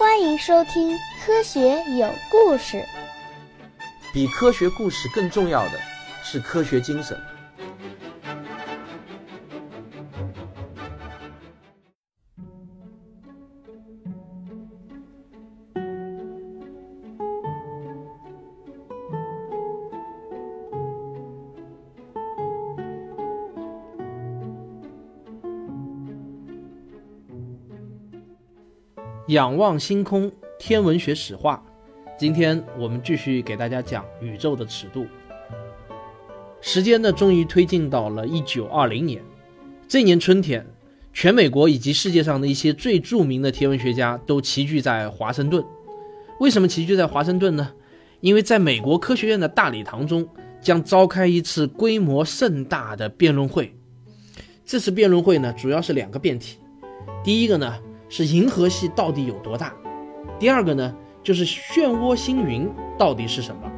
欢迎收听《科学有故事》。比科学故事更重要的是科学精神。仰望星空，天文学史话。今天我们继续给大家讲宇宙的尺度。时间呢，终于推进到了一九二零年。这年春天，全美国以及世界上的一些最著名的天文学家都齐聚在华盛顿。为什么齐聚在华盛顿呢？因为在美国科学院的大礼堂中将召开一次规模盛大的辩论会。这次辩论会呢，主要是两个辩题。第一个呢。是银河系到底有多大？第二个呢，就是漩涡星云到底是什么？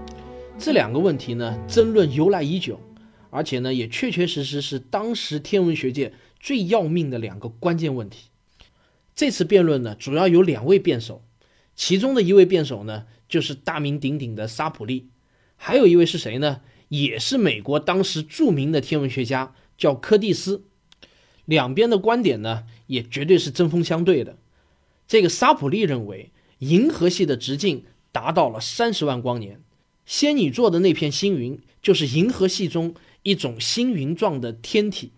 这两个问题呢，争论由来已久，而且呢，也确确实实是当时天文学界最要命的两个关键问题。这次辩论呢，主要有两位辩手，其中的一位辩手呢，就是大名鼎鼎的沙普利，还有一位是谁呢？也是美国当时著名的天文学家，叫柯蒂斯。两边的观点呢，也绝对是针锋相对的。这个沙普利认为，银河系的直径达到了三十万光年，仙女座的那片星云就是银河系中一种星云状的天体。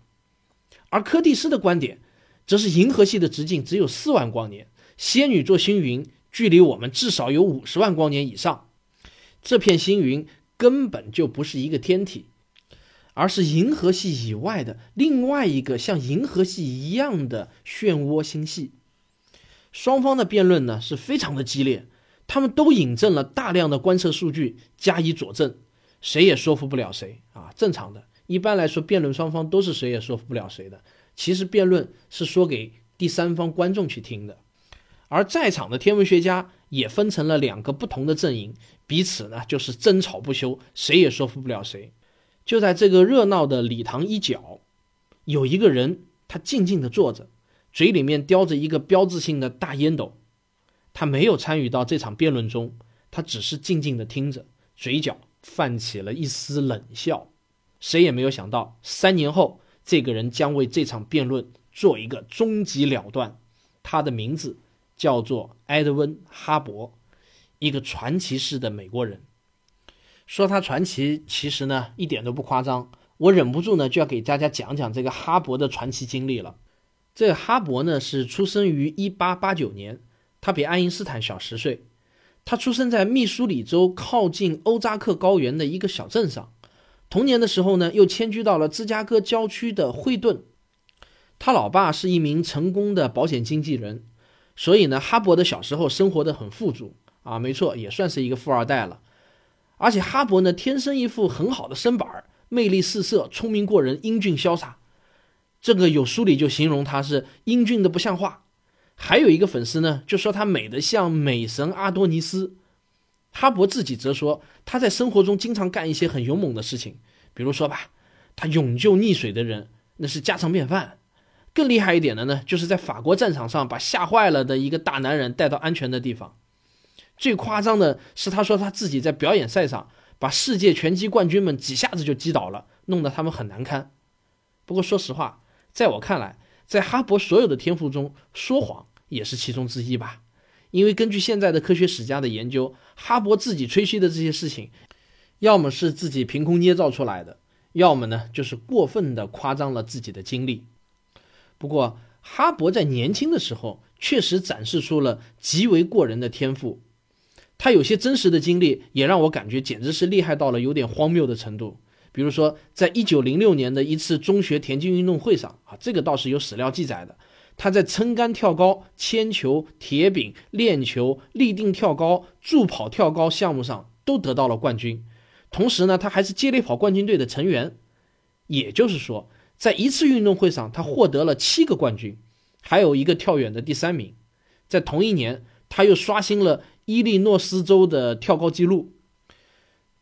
而柯蒂斯的观点，则是银河系的直径只有四万光年，仙女座星云距离我们至少有五十万光年以上，这片星云根本就不是一个天体。而是银河系以外的另外一个像银河系一样的漩涡星系。双方的辩论呢是非常的激烈，他们都引证了大量的观测数据加以佐证，谁也说服不了谁啊。正常的，一般来说，辩论双方都是谁也说服不了谁的。其实辩论是说给第三方观众去听的，而在场的天文学家也分成了两个不同的阵营，彼此呢就是争吵不休，谁也说服不了谁。就在这个热闹的礼堂一角，有一个人，他静静地坐着，嘴里面叼着一个标志性的大烟斗。他没有参与到这场辩论中，他只是静静地听着，嘴角泛起了一丝冷笑。谁也没有想到，三年后，这个人将为这场辩论做一个终极了断。他的名字叫做埃德温·哈勃，一个传奇式的美国人。说他传奇，其实呢一点都不夸张。我忍不住呢就要给大家讲讲这个哈勃的传奇经历了。这个哈勃呢是出生于1889年，他比爱因斯坦小十岁。他出生在密苏里州靠近欧扎克高原的一个小镇上。童年的时候呢又迁居到了芝加哥郊区的惠顿。他老爸是一名成功的保险经纪人，所以呢哈勃的小时候生活的很富足啊，没错，也算是一个富二代了。而且哈勃呢，天生一副很好的身板儿，魅力四射，聪明过人，英俊潇洒。这个有书里就形容他是英俊的不像话。还有一个粉丝呢，就说他美得像美神阿多尼斯。哈勃自己则说，他在生活中经常干一些很勇猛的事情，比如说吧，他勇救溺水的人，那是家常便饭。更厉害一点的呢，就是在法国战场上把吓坏了的一个大男人带到安全的地方。最夸张的是，他说他自己在表演赛上把世界拳击冠军们几下子就击倒了，弄得他们很难堪。不过说实话，在我看来，在哈勃所有的天赋中，说谎也是其中之一吧。因为根据现在的科学史家的研究，哈勃自己吹嘘的这些事情，要么是自己凭空捏造出来的，要么呢就是过分的夸张了自己的经历。不过，哈勃在年轻的时候确实展示出了极为过人的天赋。他有些真实的经历，也让我感觉简直是厉害到了有点荒谬的程度。比如说，在一九零六年的一次中学田径运动会上，啊，这个倒是有史料记载的。他在撑杆跳高、铅球、铁饼、链球、立定跳高、助跑跳高项目上都得到了冠军。同时呢，他还是接力跑冠军队的成员。也就是说，在一次运动会上，他获得了七个冠军，还有一个跳远的第三名。在同一年，他又刷新了。伊利诺斯州的跳高纪录。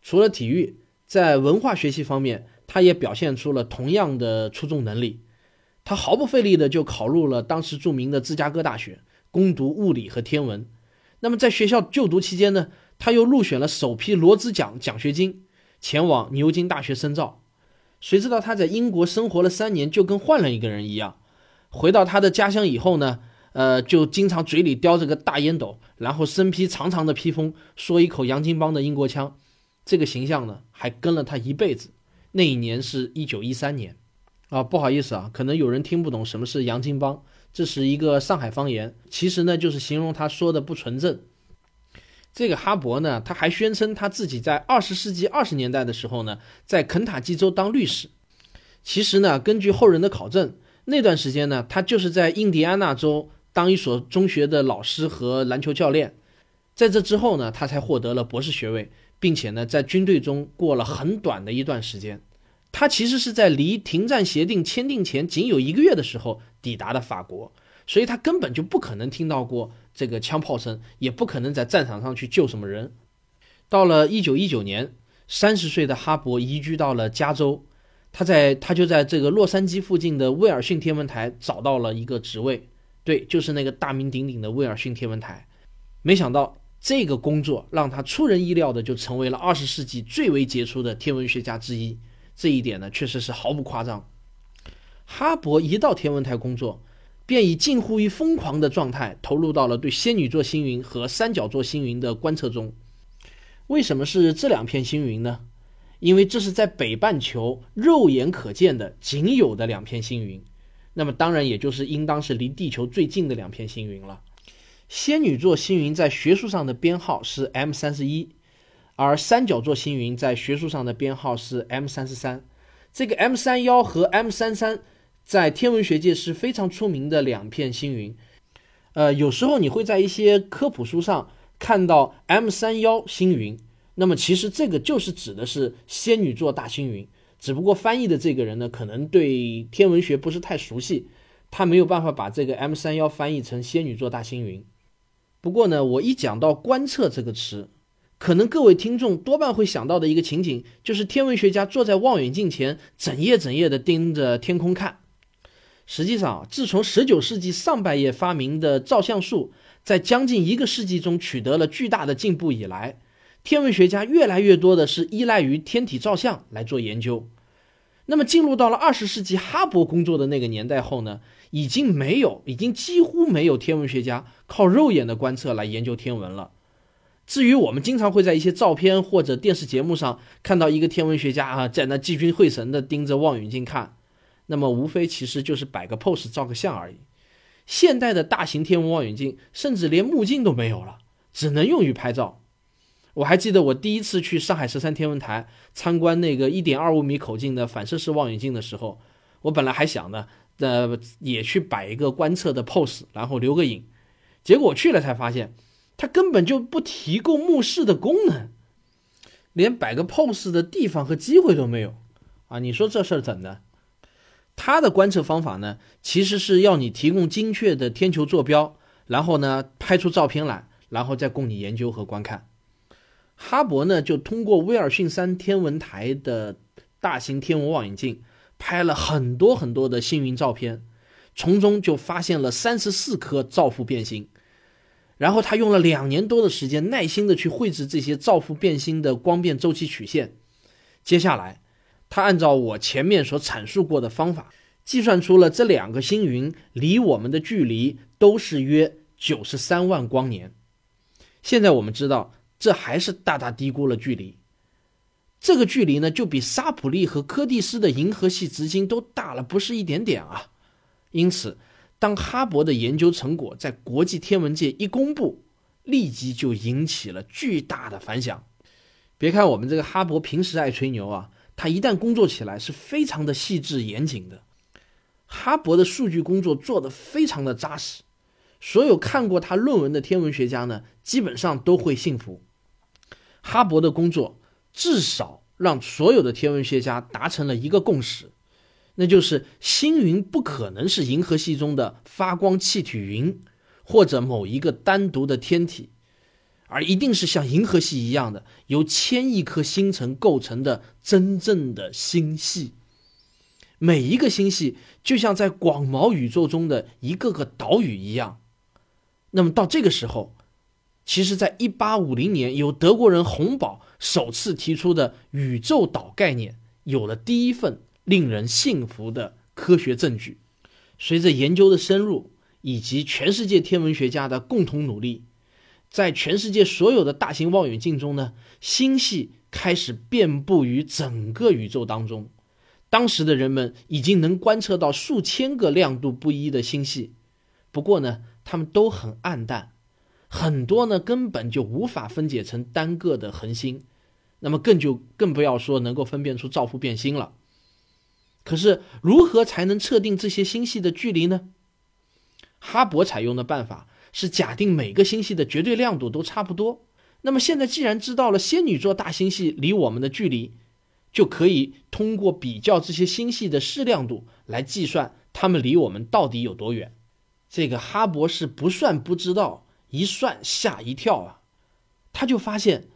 除了体育，在文化学习方面，他也表现出了同样的出众能力。他毫不费力的就考入了当时著名的芝加哥大学，攻读物理和天文。那么在学校就读期间呢，他又入选了首批罗兹奖奖学金，前往牛津大学深造。谁知道他在英国生活了三年，就跟换了一个人一样。回到他的家乡以后呢，呃，就经常嘴里叼着个大烟斗，然后身披长长的披风，说一口洋泾浜的英国腔。这个形象呢，还跟了他一辈子。那一年是一九一三年，啊，不好意思啊，可能有人听不懂什么是洋泾浜，这是一个上海方言，其实呢就是形容他说的不纯正。这个哈勃呢，他还宣称他自己在二十世纪二十年代的时候呢，在肯塔基州当律师。其实呢，根据后人的考证，那段时间呢，他就是在印第安纳州当一所中学的老师和篮球教练。在这之后呢，他才获得了博士学位，并且呢，在军队中过了很短的一段时间。他其实是在离停战协定签订前仅有一个月的时候抵达的法国，所以他根本就不可能听到过。这个枪炮声也不可能在战场上去救什么人。到了一九一九年，三十岁的哈勃移居到了加州，他在他就在这个洛杉矶附近的威尔逊天文台找到了一个职位，对，就是那个大名鼎鼎的威尔逊天文台。没想到这个工作让他出人意料的就成为了二十世纪最为杰出的天文学家之一，这一点呢确实是毫不夸张。哈勃一到天文台工作。便以近乎于疯狂的状态投入到了对仙女座星云和三角座星云的观测中。为什么是这两片星云呢？因为这是在北半球肉眼可见的仅有的两片星云，那么当然也就是应当是离地球最近的两片星云了。仙女座星云在学术上的编号是 M 三十一，而三角座星云在学术上的编号是 M 三十三。这个 M 三幺和 M 三三。在天文学界是非常出名的两片星云，呃，有时候你会在一些科普书上看到 M 三幺星云，那么其实这个就是指的是仙女座大星云，只不过翻译的这个人呢，可能对天文学不是太熟悉，他没有办法把这个 M 三幺翻译成仙女座大星云。不过呢，我一讲到观测这个词，可能各位听众多半会想到的一个情景，就是天文学家坐在望远镜前，整夜整夜的盯着天空看。实际上，自从19世纪上半叶发明的照相术在将近一个世纪中取得了巨大的进步以来，天文学家越来越多的是依赖于天体照相来做研究。那么，进入到了20世纪哈勃工作的那个年代后呢，已经没有，已经几乎没有天文学家靠肉眼的观测来研究天文了。至于我们经常会在一些照片或者电视节目上看到一个天文学家啊，在那聚精会神地盯着望远镜看。那么无非其实就是摆个 pose 照个相而已。现代的大型天文望远镜甚至连目镜都没有了，只能用于拍照。我还记得我第一次去上海十三天文台参观那个一点二五米口径的反射式望远镜的时候，我本来还想呢，呃，也去摆一个观测的 pose，然后留个影。结果去了才发现，它根本就不提供目视的功能，连摆个 pose 的地方和机会都没有啊！你说这事儿怎的？它的观测方法呢，其实是要你提供精确的天球坐标，然后呢拍出照片来，然后再供你研究和观看。哈勃呢就通过威尔逊山天文台的大型天文望远镜拍了很多很多的星云照片，从中就发现了三十四颗照附变星。然后他用了两年多的时间，耐心的去绘制这些照附变星的光变周期曲线。接下来。他按照我前面所阐述过的方法，计算出了这两个星云离我们的距离都是约九十三万光年。现在我们知道，这还是大大低估了距离。这个距离呢，就比沙普利和柯蒂斯的银河系直径都大了不是一点点啊。因此，当哈勃的研究成果在国际天文界一公布，立即就引起了巨大的反响。别看我们这个哈勃平时爱吹牛啊。他一旦工作起来是非常的细致严谨的，哈勃的数据工作做得非常的扎实，所有看过他论文的天文学家呢，基本上都会信服。哈勃的工作至少让所有的天文学家达成了一个共识，那就是星云不可能是银河系中的发光气体云，或者某一个单独的天体。而一定是像银河系一样的，由千亿颗星辰构成的真正的星系。每一个星系就像在广袤宇宙中的一个个岛屿一样。那么到这个时候，其实在1850年，由德国人洪堡首次提出的宇宙岛概念，有了第一份令人信服的科学证据。随着研究的深入，以及全世界天文学家的共同努力，在全世界所有的大型望远镜中呢，星系开始遍布于整个宇宙当中。当时的人们已经能观测到数千个亮度不一的星系，不过呢，它们都很暗淡，很多呢根本就无法分解成单个的恒星，那么更就更不要说能够分辨出照父变星了。可是，如何才能测定这些星系的距离呢？哈勃采用的办法是假定每个星系的绝对亮度都差不多。那么现在既然知道了仙女座大星系离我们的距离，就可以通过比较这些星系的视亮度来计算它们离我们到底有多远。这个哈勃是不算不知道，一算吓一跳啊！他就发现，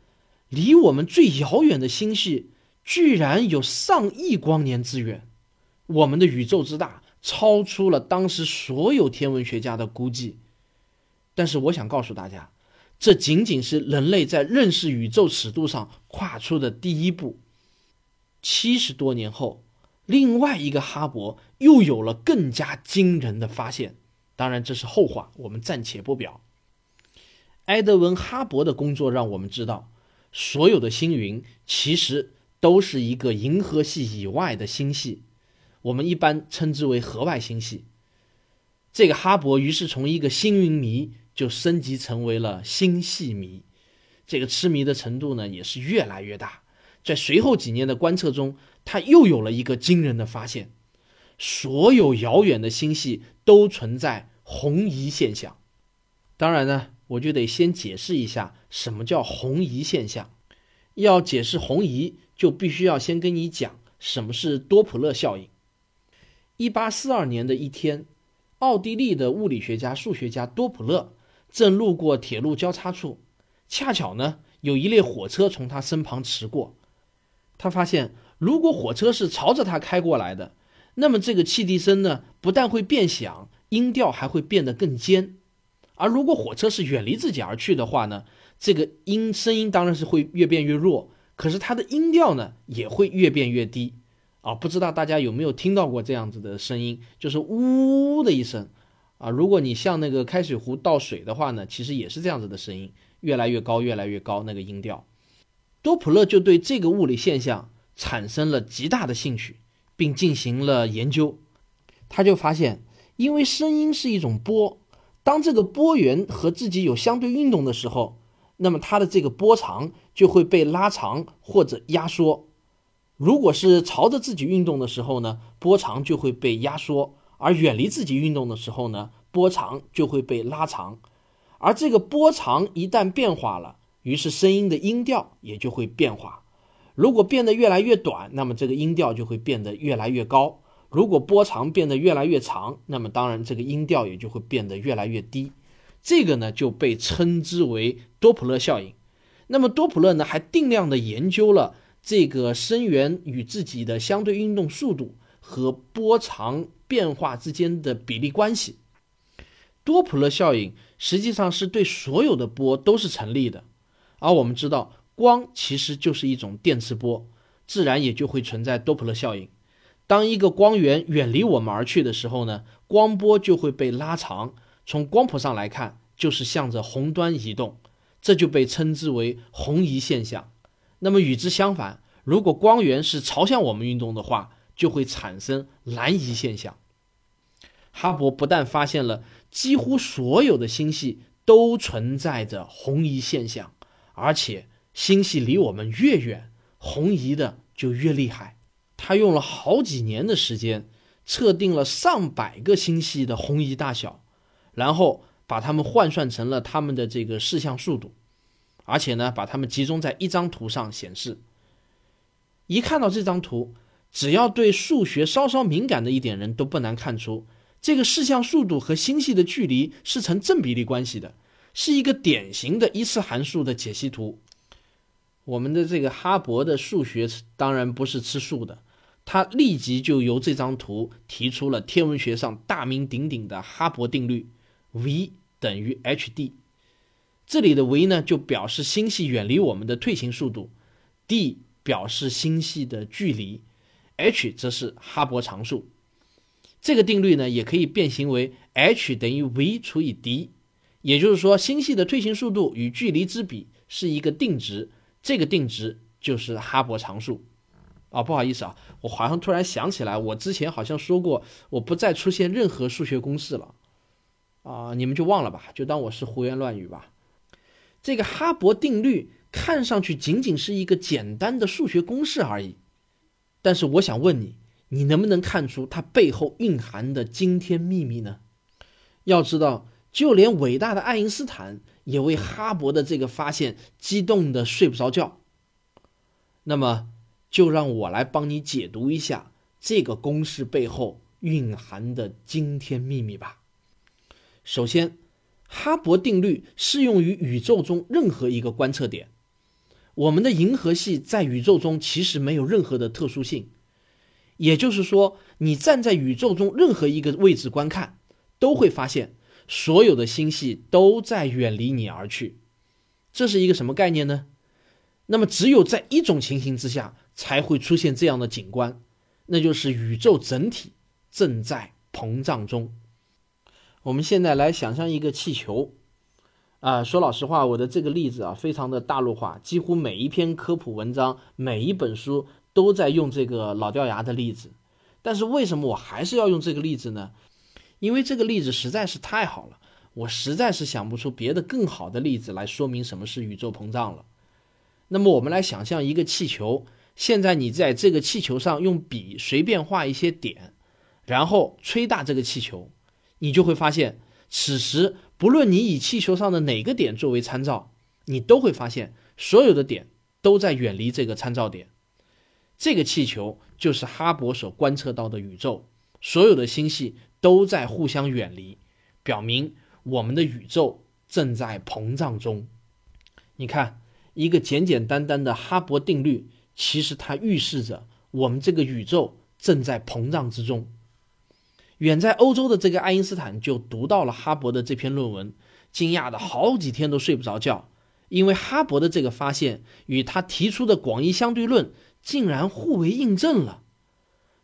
离我们最遥远的星系居然有上亿光年之远。我们的宇宙之大，超出了当时所有天文学家的估计。但是我想告诉大家，这仅仅是人类在认识宇宙尺度上跨出的第一步。七十多年后，另外一个哈勃又有了更加惊人的发现。当然，这是后话，我们暂且不表。埃德温·哈勃的工作让我们知道，所有的星云其实都是一个银河系以外的星系，我们一般称之为河外星系。这个哈勃于是从一个星云迷就升级成为了星系迷，这个痴迷的程度呢也是越来越大。在随后几年的观测中，他又有了一个惊人的发现：所有遥远的星系都存在红移现象。当然呢，我就得先解释一下什么叫红移现象。要解释红移，就必须要先跟你讲什么是多普勒效应。一八四二年的一天，奥地利的物理学家、数学家多普勒正路过铁路交叉处，恰巧呢有一列火车从他身旁驰过。他发现，如果火车是朝着他开过来的，那么这个汽笛声呢，不但会变响，音调还会变得更尖；而如果火车是远离自己而去的话呢，这个音声音当然是会越变越弱，可是它的音调呢，也会越变越低。啊，不知道大家有没有听到过这样子的声音，就是呜的一声。啊，如果你向那个开水壶倒水的话呢，其实也是这样子的声音，越来越高，越来越高，那个音调。多普勒就对这个物理现象产生了极大的兴趣，并进行了研究。他就发现，因为声音是一种波，当这个波源和自己有相对运动的时候，那么它的这个波长就会被拉长或者压缩。如果是朝着自己运动的时候呢，波长就会被压缩；而远离自己运动的时候呢，波长就会被拉长。而这个波长一旦变化了，于是声音的音调也就会变化，如果变得越来越短，那么这个音调就会变得越来越高；如果波长变得越来越长，那么当然这个音调也就会变得越来越低。这个呢就被称之为多普勒效应。那么多普勒呢还定量的研究了这个声源与自己的相对运动速度和波长变化之间的比例关系。多普勒效应实际上是对所有的波都是成立的。而我们知道，光其实就是一种电磁波，自然也就会存在多普勒效应。当一个光源远离我们而去的时候呢，光波就会被拉长，从光谱上来看，就是向着红端移动，这就被称之为红移现象。那么与之相反，如果光源是朝向我们运动的话，就会产生蓝移现象。哈勃不但发现了几乎所有的星系都存在着红移现象。而且星系离我们越远，红移的就越厉害。他用了好几年的时间，测定了上百个星系的红移大小，然后把它们换算成了它们的这个视像速度，而且呢，把它们集中在一张图上显示。一看到这张图，只要对数学稍稍敏感的一点人都不难看出，这个视像速度和星系的距离是成正比例关系的。是一个典型的一次函数的解析图。我们的这个哈勃的数学当然不是吃素的，他立即就由这张图提出了天文学上大名鼎鼎的哈勃定律：V 等于 h d。这里的 v 呢就表示星系远离我们的退行速度，d 表示星系的距离，h 则是哈勃常数。这个定律呢也可以变形为 h 等于 v 除以 d，也就是说星系的退行速度与距离之比是一个定值，这个定值就是哈勃常数。啊，不好意思啊，我好像突然想起来，我之前好像说过，我不再出现任何数学公式了。啊，你们就忘了吧，就当我是胡言乱语吧。这个哈勃定律看上去仅仅是一个简单的数学公式而已，但是我想问你，你能不能看出它背后蕴含的惊天秘密呢？要知道，就连伟大的爱因斯坦也为哈勃的这个发现激动的睡不着觉。那么，就让我来帮你解读一下这个公式背后蕴含的惊天秘密吧。首先，哈勃定律适用于宇宙中任何一个观测点。我们的银河系在宇宙中其实没有任何的特殊性，也就是说，你站在宇宙中任何一个位置观看，都会发现所有的星系都在远离你而去。这是一个什么概念呢？那么，只有在一种情形之下才会出现这样的景观，那就是宇宙整体正在膨胀中。我们现在来想象一个气球，啊，说老实话，我的这个例子啊，非常的大陆化，几乎每一篇科普文章、每一本书都在用这个老掉牙的例子。但是为什么我还是要用这个例子呢？因为这个例子实在是太好了，我实在是想不出别的更好的例子来说明什么是宇宙膨胀了。那么我们来想象一个气球，现在你在这个气球上用笔随便画一些点，然后吹大这个气球。你就会发现，此时不论你以气球上的哪个点作为参照，你都会发现所有的点都在远离这个参照点。这个气球就是哈勃所观测到的宇宙，所有的星系都在互相远离，表明我们的宇宙正在膨胀中。你看，一个简简单单的哈勃定律，其实它预示着我们这个宇宙正在膨胀之中。远在欧洲的这个爱因斯坦就读到了哈勃的这篇论文，惊讶的好几天都睡不着觉，因为哈勃的这个发现与他提出的广义相对论竟然互为印证了。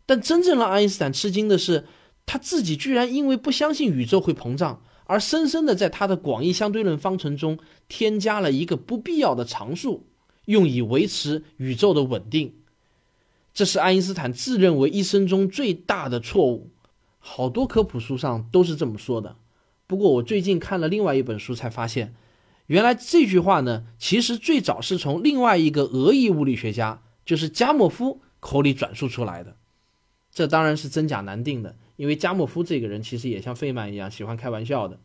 但真正让爱因斯坦吃惊的是，他自己居然因为不相信宇宙会膨胀，而深深的在他的广义相对论方程中添加了一个不必要的常数，用以维持宇宙的稳定。这是爱因斯坦自认为一生中最大的错误。好多科普书上都是这么说的，不过我最近看了另外一本书，才发现，原来这句话呢，其实最早是从另外一个俄裔物理学家，就是加莫夫口里转述出来的。这当然是真假难定的，因为加莫夫这个人其实也像费曼一样喜欢开玩笑的。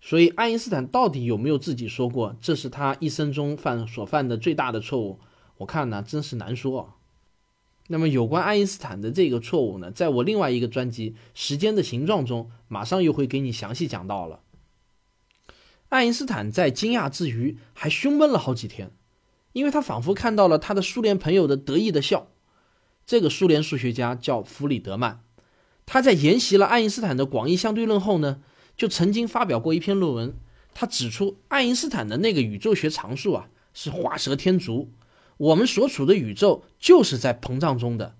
所以爱因斯坦到底有没有自己说过这是他一生中犯所犯的最大的错误？我看呢，真是难说。那么，有关爱因斯坦的这个错误呢，在我另外一个专辑《时间的形状》中，马上又会给你详细讲到了。爱因斯坦在惊讶之余，还胸闷了好几天，因为他仿佛看到了他的苏联朋友的得意的笑。这个苏联数学家叫弗里德曼，他在研习了爱因斯坦的广义相对论后呢，就曾经发表过一篇论文，他指出爱因斯坦的那个宇宙学常数啊，是画蛇添足。我们所处的宇宙就是在膨胀中的，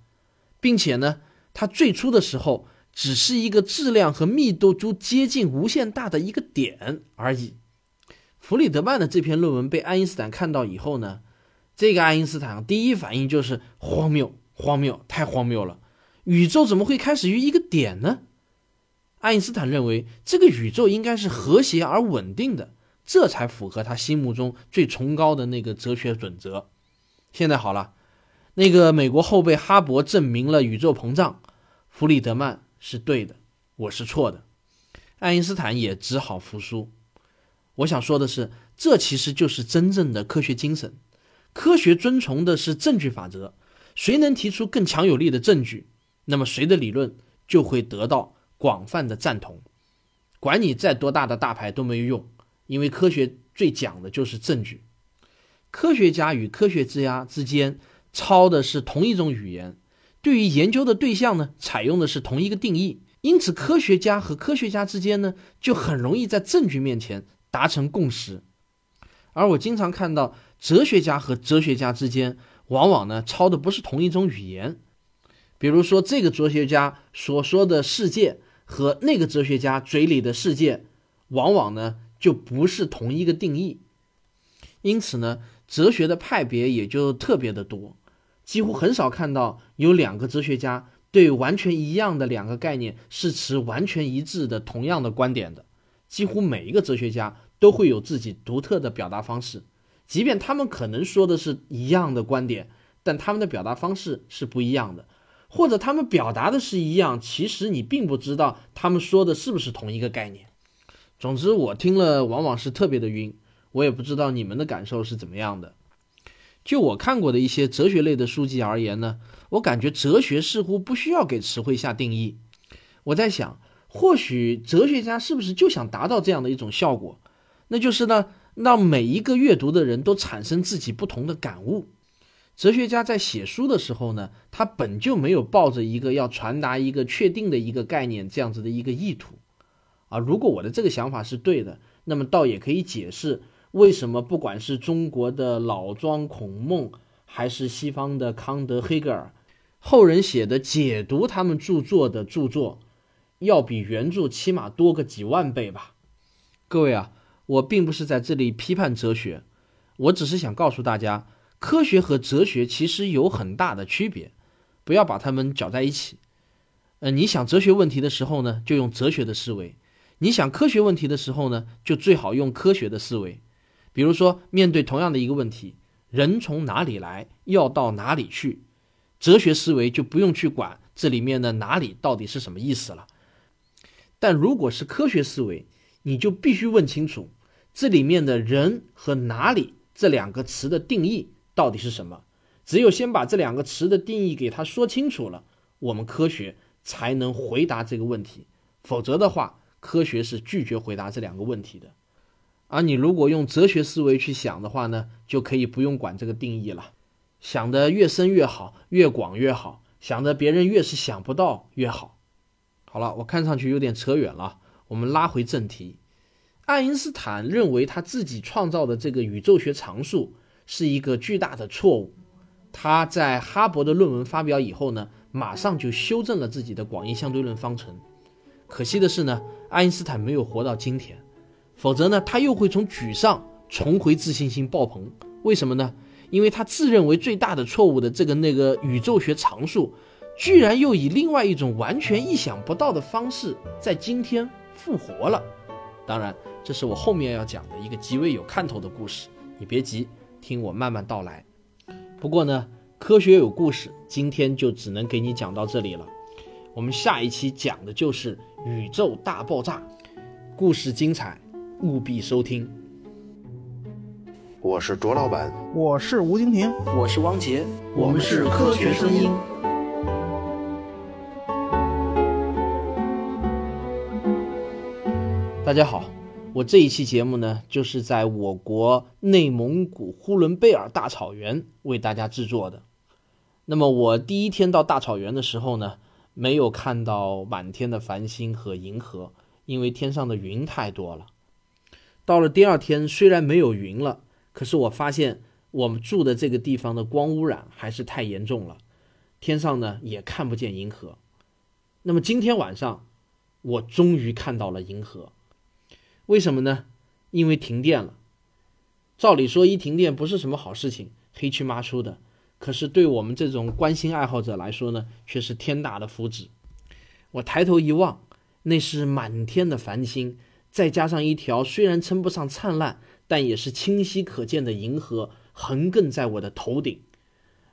并且呢，它最初的时候只是一个质量和密度都接近无限大的一个点而已。弗里德曼的这篇论文被爱因斯坦看到以后呢，这个爱因斯坦第一反应就是荒谬，荒谬，太荒谬了！宇宙怎么会开始于一个点呢？爱因斯坦认为这个宇宙应该是和谐而稳定的，这才符合他心目中最崇高的那个哲学准则。现在好了，那个美国后辈哈勃证明了宇宙膨胀，弗里德曼是对的，我是错的，爱因斯坦也只好服输。我想说的是，这其实就是真正的科学精神。科学遵从的是证据法则，谁能提出更强有力的证据，那么谁的理论就会得到广泛的赞同。管你再多大的大牌都没有用，因为科学最讲的就是证据。科学家与科学之家之间抄的是同一种语言，对于研究的对象呢，采用的是同一个定义，因此科学家和科学家之间呢，就很容易在证据面前达成共识。而我经常看到哲学家和哲学家之间，往往呢抄的不是同一种语言。比如说，这个哲学家所说的世界和那个哲学家嘴里的世界，往往呢就不是同一个定义。因此呢，哲学的派别也就特别的多，几乎很少看到有两个哲学家对完全一样的两个概念是持完全一致的同样的观点的。几乎每一个哲学家都会有自己独特的表达方式，即便他们可能说的是一样的观点，但他们的表达方式是不一样的。或者他们表达的是一样，其实你并不知道他们说的是不是同一个概念。总之，我听了往往是特别的晕。我也不知道你们的感受是怎么样的。就我看过的一些哲学类的书籍而言呢，我感觉哲学似乎不需要给词汇下定义。我在想，或许哲学家是不是就想达到这样的一种效果，那就是呢，让每一个阅读的人都产生自己不同的感悟。哲学家在写书的时候呢，他本就没有抱着一个要传达一个确定的一个概念这样子的一个意图，啊，如果我的这个想法是对的，那么倒也可以解释为什么不管是中国的老庄孔孟，还是西方的康德、黑格尔，后人写的解读他们著作的著作，要比原著起码多个几万倍吧。各位啊，我并不是在这里批判哲学，我只是想告诉大家。科学和哲学其实有很大的区别，不要把它们搅在一起。呃，你想哲学问题的时候呢，就用哲学的思维；你想科学问题的时候呢，就最好用科学的思维。比如说，面对同样的一个问题，人从哪里来，要到哪里去，哲学思维就不用去管这里面的哪里到底是什么意思了。但如果是科学思维，你就必须问清楚这里面的人和哪里这两个词的定义。到底是什么？只有先把这两个词的定义给他说清楚了，我们科学才能回答这个问题。否则的话，科学是拒绝回答这两个问题的。而你如果用哲学思维去想的话呢，就可以不用管这个定义了，想得越深越好，越广越好，想得别人越是想不到越好。好了，我看上去有点扯远了，我们拉回正题。爱因斯坦认为他自己创造的这个宇宙学常数。是一个巨大的错误。他在哈勃的论文发表以后呢，马上就修正了自己的广义相对论方程。可惜的是呢，爱因斯坦没有活到今天，否则呢，他又会从沮丧重回自信心爆棚。为什么呢？因为他自认为最大的错误的这个那个宇宙学常数，居然又以另外一种完全意想不到的方式在今天复活了。当然，这是我后面要讲的一个极为有看头的故事，你别急。听我慢慢道来。不过呢，科学有故事，今天就只能给你讲到这里了。我们下一期讲的就是宇宙大爆炸，故事精彩，务必收听。我是卓老板，我是吴京婷，我是汪杰，我们是科学声音。大家好。我这一期节目呢，就是在我国内蒙古呼伦贝尔大草原为大家制作的。那么我第一天到大草原的时候呢，没有看到满天的繁星和银河，因为天上的云太多了。到了第二天，虽然没有云了，可是我发现我们住的这个地方的光污染还是太严重了，天上呢也看不见银河。那么今天晚上，我终于看到了银河。为什么呢？因为停电了。照理说，一停电不是什么好事情，黑黢麻出的。可是对我们这种观星爱好者来说呢，却是天大的福祉。我抬头一望，那是满天的繁星，再加上一条虽然称不上灿烂，但也是清晰可见的银河，横亘在我的头顶，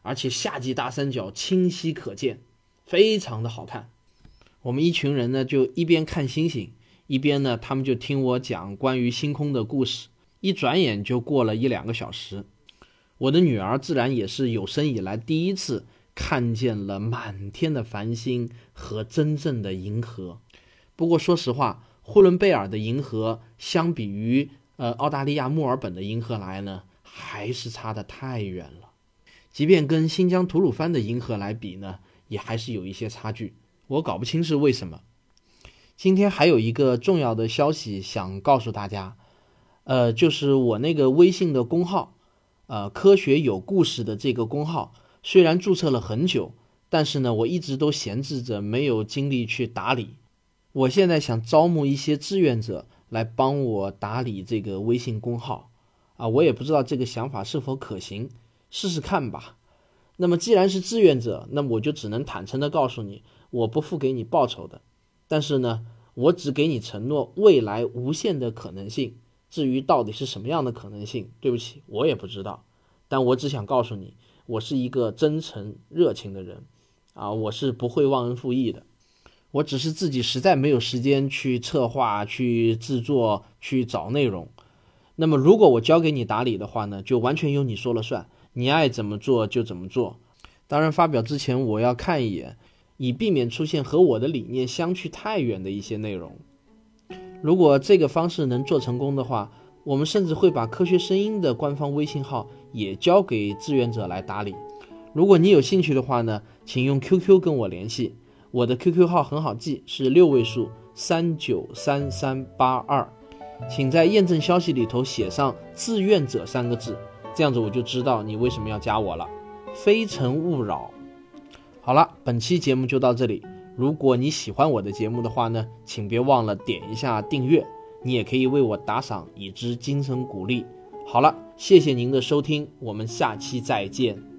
而且夏季大三角清晰可见，非常的好看。我们一群人呢，就一边看星星。一边呢，他们就听我讲关于星空的故事。一转眼就过了一两个小时，我的女儿自然也是有生以来第一次看见了满天的繁星和真正的银河。不过说实话，呼伦贝尔的银河相比于呃澳大利亚墨尔本的银河来呢，还是差得太远了。即便跟新疆吐鲁番的银河来比呢，也还是有一些差距。我搞不清是为什么。今天还有一个重要的消息想告诉大家，呃，就是我那个微信的公号，呃，科学有故事的这个公号，虽然注册了很久，但是呢，我一直都闲置着，没有精力去打理。我现在想招募一些志愿者来帮我打理这个微信公号，啊，我也不知道这个想法是否可行，试试看吧。那么既然是志愿者，那么我就只能坦诚的告诉你，我不付给你报酬的。但是呢，我只给你承诺未来无限的可能性。至于到底是什么样的可能性，对不起，我也不知道。但我只想告诉你，我是一个真诚热情的人，啊，我是不会忘恩负义的。我只是自己实在没有时间去策划、去制作、去找内容。那么，如果我交给你打理的话呢，就完全由你说了算，你爱怎么做就怎么做。当然，发表之前我要看一眼，以避免出现和我的理念相去太远的一些内容。如果这个方式能做成功的话，我们甚至会把科学声音的官方微信号也交给志愿者来打理。如果你有兴趣的话呢，请用 QQ 跟我联系。我的 QQ 号很好记，是六位数三九三三八二，请在验证消息里头写上“志愿者”三个字，这样子我就知道你为什么要加我了。非诚勿扰。好了，本期节目就到这里。如果你喜欢我的节目的话呢，请别忘了点一下订阅，你也可以为我打赏，以资精神鼓励。好了，谢谢您的收听，我们下期再见。